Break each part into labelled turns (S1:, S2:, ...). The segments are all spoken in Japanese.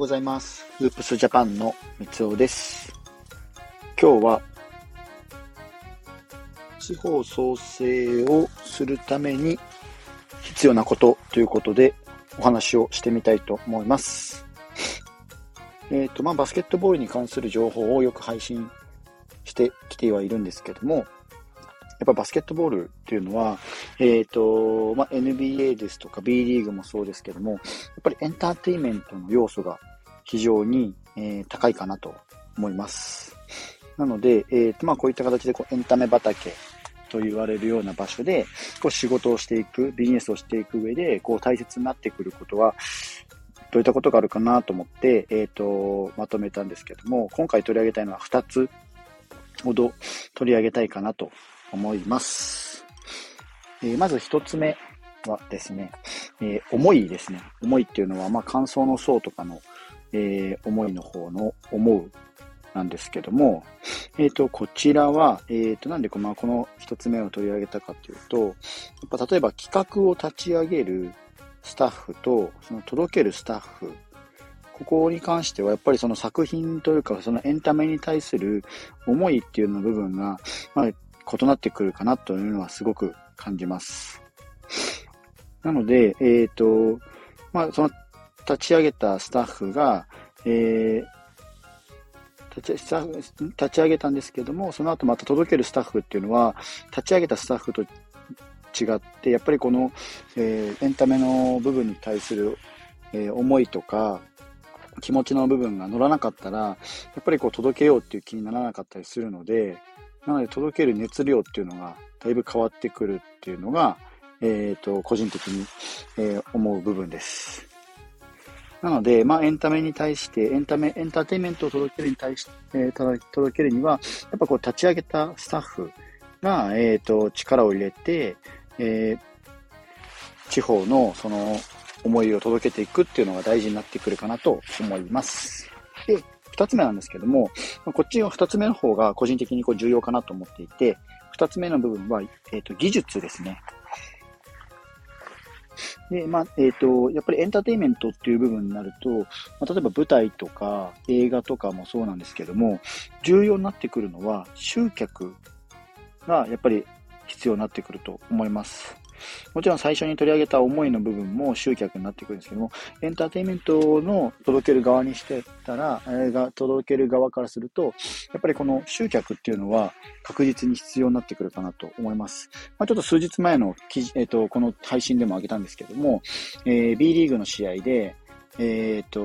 S1: ございます。ウープスジャパンの三尾です。今日は地方創生をするために必要なことということでお話をしてみたいと思います。えっ、ー、と、まあ、バスケットボールに関する情報をよく配信してきてはいるんですけども、やっぱバスケットボールっていうのは、えっ、ー、と、まあ、NBA ですとか B リーグもそうですけども、やっぱりエンターテインメントの要素が非常に、え、高いかなと思います。なので、えーとまあ、こういった形でこうエンタメ畑と言われるような場所でこう仕事をしていく、ビジネスをしていく上でこう大切になってくることは、どういったことがあるかなと思って、えっ、ー、と、まとめたんですけども、今回取り上げたいのは2つほど取り上げたいかなと思います。えー、まず1つ目はですね、えー、思いですね。思いっていうのは、まあ、感想の層とかの、えー、思いの方の思うなんですけども、えっ、ー、と、こちらは、えっ、ー、と、なんでこの、この一つ目を取り上げたかというと、やっぱ例えば企画を立ち上げるスタッフと、その届けるスタッフ、ここに関してはやっぱりその作品というか、そのエンタメに対する思いっていうの部分が、まあ、異なってくるかなというのはすごく感じます。なので、えっ、ー、と、まあ、その立ち上げたスタッフが、えー、立ち上げたんですけども、その後また届けるスタッフっていうのは、立ち上げたスタッフと違って、やっぱりこの、えー、エンタメの部分に対する、えー、思いとか、気持ちの部分が乗らなかったら、やっぱりこう届けようっていう気にならなかったりするので、なので届ける熱量っていうのがだいぶ変わってくるっていうのが、えっ、ー、と、個人的に、えー、思う部分です。なので、まあ、エンタメに対して、エンタメ、エンターテインメントを届けるに対して、えー、届けるには、やっぱこう、立ち上げたスタッフが、えっ、ー、と、力を入れて、えー、地方の、その、思いを届けていくっていうのが大事になってくるかなと思います。で、二つ目なんですけども、こっちの二つ目の方が個人的にこう重要かなと思っていて、二つ目の部分は、えっ、ー、と、技術ですね。で、まあ、えっ、ー、と、やっぱりエンターテインメントっていう部分になると、まあ、例えば舞台とか映画とかもそうなんですけども、重要になってくるのは集客がやっぱり必要になってくると思います。もちろん最初に取り上げた思いの部分も集客になってくるんですけども、エンターテインメントの届ける側にしてたら、えが届ける側からすると、やっぱりこの集客っていうのは確実に必要になってくるかなと思います。まあ、ちょっと数日前の記事、えっ、ー、と、この配信でも挙げたんですけども、えー、B リーグの試合で、えっ、ー、と、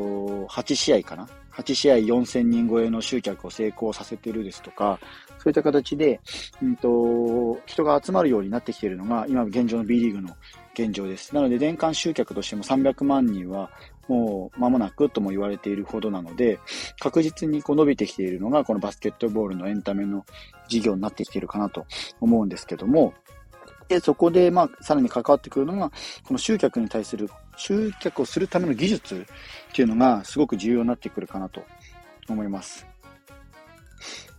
S1: 8試合かな？8試合4000人超えの集客を成功させてるですとか、そういった形で、うんと、人が集まるようになってきているのが、今現状の B リーグの現状です。なので、年間集客としても300万人は、もう間もなくとも言われているほどなので、確実にこう伸びてきているのが、このバスケットボールのエンタメの事業になってきているかなと思うんですけども、で、そこで、まあ、さらに関わってくるのが、この集客に対する、集客をするための技術っていうのがすごく重要になってくるかなと思います。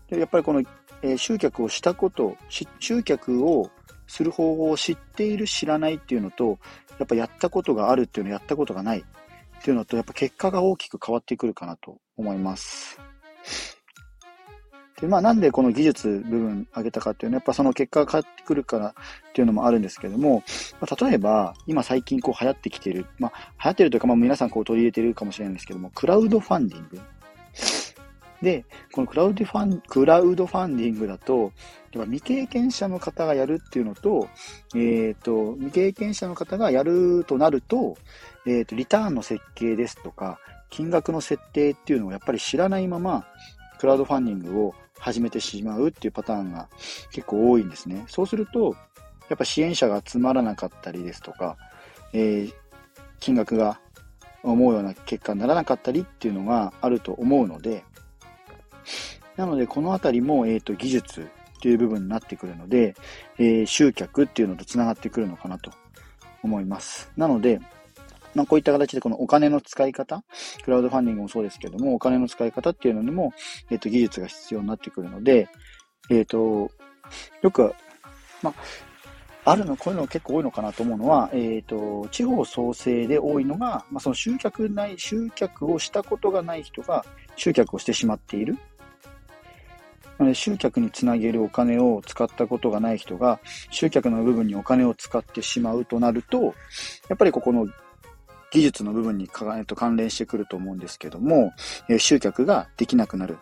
S1: で、やっぱりこの、えー、集客をしたこと、集客をする方法を知っている、知らないっていうのと、やっぱやったことがあるっていうの、やったことがないっていうのと、やっぱ結果が大きく変わってくるかなと思います。で、まあなんでこの技術部分上げたかっていうのは、やっぱその結果が変わってくるからっていうのもあるんですけども、まあ、例えば、今最近こう流行ってきてる、まあ流行ってるというか、まあ皆さんこう取り入れてるかもしれないんですけども、クラウドファンディング。で、このクラウドファン、クラウドファンディングだと、やっぱ未経験者の方がやるっていうのと、えっ、ー、と、未経験者の方がやるとなると、えっ、ー、と、リターンの設計ですとか、金額の設定っていうのをやっぱり知らないまま、クラウドファンディングを始めてしまうっていうパターンが結構多いんですね。そうすると、やっぱ支援者が集まらなかったりですとか、えー、金額が思うような結果にならなかったりっていうのがあると思うので、なので、このあたりも、えっ、ー、と、技術っていう部分になってくるので、えー、集客っていうのと繋がってくるのかなと思います。なので、まあ、こういった形でこのお金の使い方、クラウドファンディングもそうですけども、お金の使い方っていうのにも、えっ、ー、と、技術が必要になってくるので、えっ、ー、と、よく、まあ、あるの、こういうの結構多いのかなと思うのは、えっ、ー、と、地方創生で多いのが、まあ、その集客ない、集客をしたことがない人が集客をしてしまっている。集客につなげるお金を使ったことがない人が、集客の部分にお金を使ってしまうとなると、やっぱりここの技術の部分に関連してくると思うんですけども、集客ができなくなる。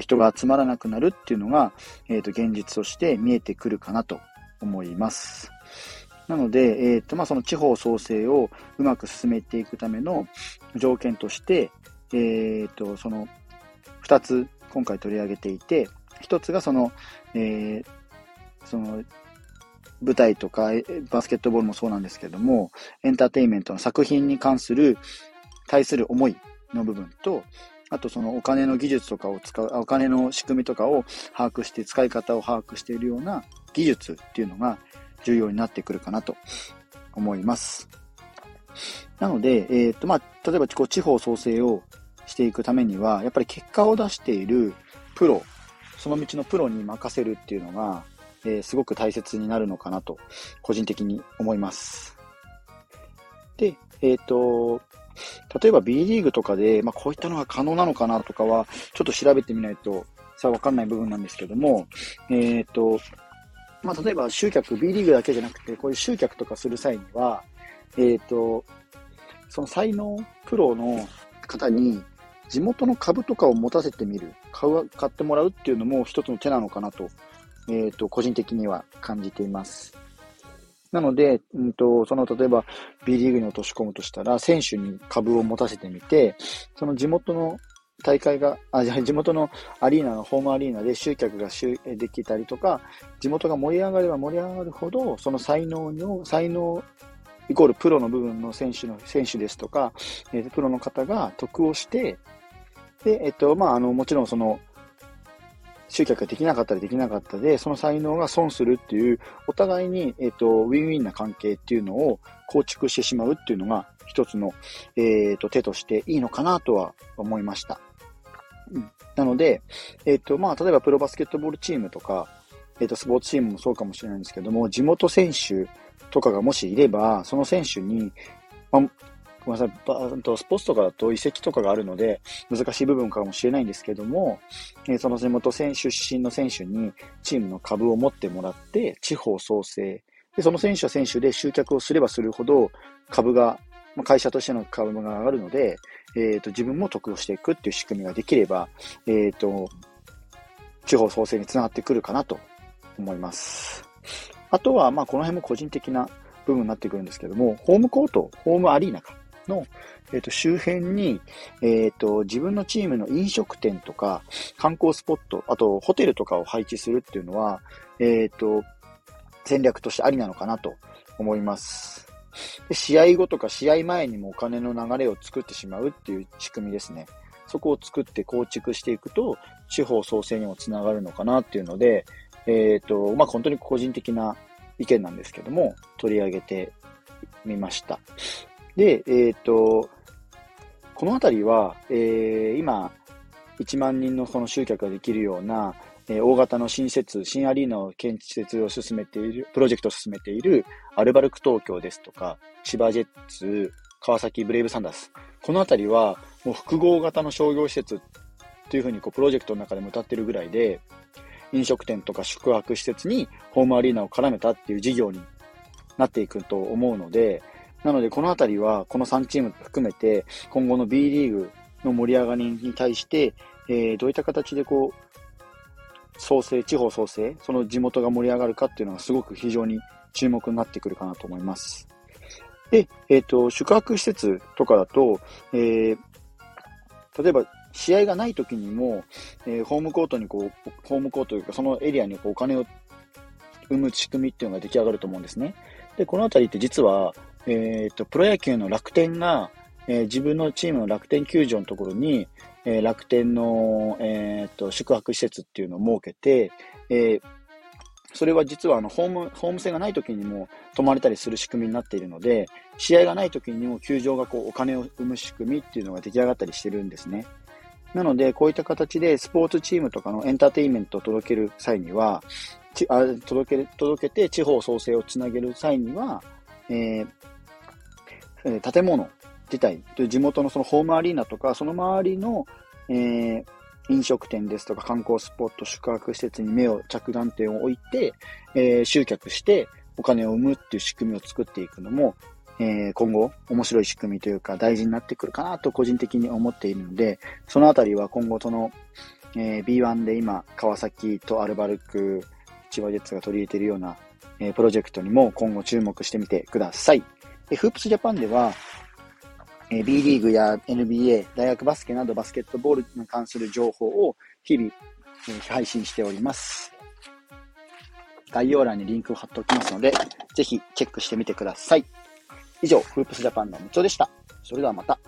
S1: 人が集まらなくなるっていうのが、え、ー、と、現実として見えてくるかなと思います。なので、え、ー、と、まあ、その地方創生をうまく進めていくための条件として、えっ、ー、と、その2つ今回取り上げていて、1つがその、えー、その、舞台とかバスケットボールもそうなんですけども、エンターテインメントの作品に関する対する思いの部分と、あとそのお金の技術とかを使う、お金の仕組みとかを把握して、使い方を把握しているような技術っていうのが重要になってくるかなと思います。なので、えっ、ー、と、まあ、例えば地方創生をしていくためには、やっぱり結果を出しているプロ、その道のプロに任せるっていうのが、えー、すごく大切になるのかなと、個人的に思います。で、えっ、ー、と、例えば B リーグとかで、まあ、こういったのが可能なのかなとかは、ちょっと調べてみないとさあわかんない部分なんですけども、えっ、ー、と、まあ、例えば集客、B リーグだけじゃなくて、こういう集客とかする際には、えっ、と、その才能、プロの方に地元の株とかを持たせてみる、買う、買ってもらうっていうのも一つの手なのかなと、えっ、ー、と、個人的には感じています。なので、うんと、その例えば B リーグに落とし込むとしたら、選手に株を持たせてみて、その地元の大会が、あ、じゃ地元のアリーナのホームアリーナで集客ができたりとか、地元が盛り上がれば盛り上がるほど、その才能の、才能イコールプロの部分の選手の、選手ですとか、えー、プロの方が得をして、で、えっと、まあ、あの、もちろんその、集客ができなかったりできなかったで、その才能が損するっていう、お互いに、えっ、と、ウィンウィンな関係っていうのを構築してしまうっていうのが、一つの、えっ、と、手としていいのかなとは思いました。うん、なので、えっ、と、まあ、例えばプロバスケットボールチームとか、えっ、と、スポーツチームもそうかもしれないんですけども、地元選手とかがもしいれば、その選手に、まあ、ごめんなさい、スポーツとかだと移籍とかがあるので、難しい部分かもしれないんですけども、えその地元選出身の選手にチームの株を持ってもらって、地方創生。で、その選手は選手で集客をすればするほど、株が、会社としての株が上がるので、えっ、ー、と、自分も得をしていくっていう仕組みができれば、えっ、ー、と、地方創生につながってくるかなと思います。あとは、まあ、この辺も個人的な部分になってくるんですけども、ホームコート、ホームアリーナか。の、えー、と周辺に、えーと、自分のチームの飲食店とか観光スポット、あとホテルとかを配置するっていうのは、えっ、ー、と、戦略としてありなのかなと思います。で試合後とか試合前にもお金の流れを作ってしまうっていう仕組みですね。そこを作って構築していくと、地方創生にもつながるのかなっていうので、えっ、ー、と、まあ、本当に個人的な意見なんですけども、取り上げてみました。で、えっ、と、この辺りは、えー、今、1万人のその集客ができるような、え、大型の新設、新アリーナを建設を進めている、プロジェクトを進めているアルバルク東京ですとか、千葉ジェッツ、川崎ブレイブサンダース。この辺りは、もう複合型の商業施設というふうにこうプロジェクトの中でも歌ってるぐらいで、飲食店とか宿泊施設にホームアリーナを絡めたっていう事業になっていくと思うので、なので、このあたりは、この3チーム含めて、今後の B リーグの盛り上がりに対して、えー、どういった形でこう、創生、地方創生、その地元が盛り上がるかっていうのがすごく非常に注目になってくるかなと思います。で、えっ、ー、と、宿泊施設とかだと、えー、例えば試合がない時にも、えー、ホームコートにこう、ホームコートというか、そのエリアにこうお金を生む仕組みっていうのが出来上がると思うんですね。で、このあたりって実は、えっ、ー、と、プロ野球の楽天が、えー、自分のチームの楽天球場のところに、えー、楽天の、えっ、と、宿泊施設っていうのを設けて、えそれは実はあのホーム、ホーム戦がない時にも泊まれたりする仕組みになっているので、試合がない時にも球場がこうお金を生む仕組みっていうのが出来上がったりしてるんですね。なので、こういった形でスポーツチームとかのエンターテインメントを届ける際には、ちあ届け、届けて地方創生をつなげる際には、えー、え建物自体、地元のそのホームアリーナとか、その周りの、えー、飲食店ですとか観光スポット、宿泊施設に目を、着眼点を置いて、えー、集客してお金を生むっていう仕組みを作っていくのも、えー、今後面白い仕組みというか大事になってくるかなと個人的に思っているので、そのあたりは今後その、えー、B1 で今、川崎とアルバルク、千葉ジェッツが取り入れているような、えー、プロジェクトにも今後注目してみてください。でフープスジャパンでは、え B リーグや NBA、大学バスケなどバスケットボールに関する情報を日々、え配信しております。概要欄にリンクを貼っておきますので、ぜひチェックしてみてください。以上、フープスジャパンのムチョでした。それではまた。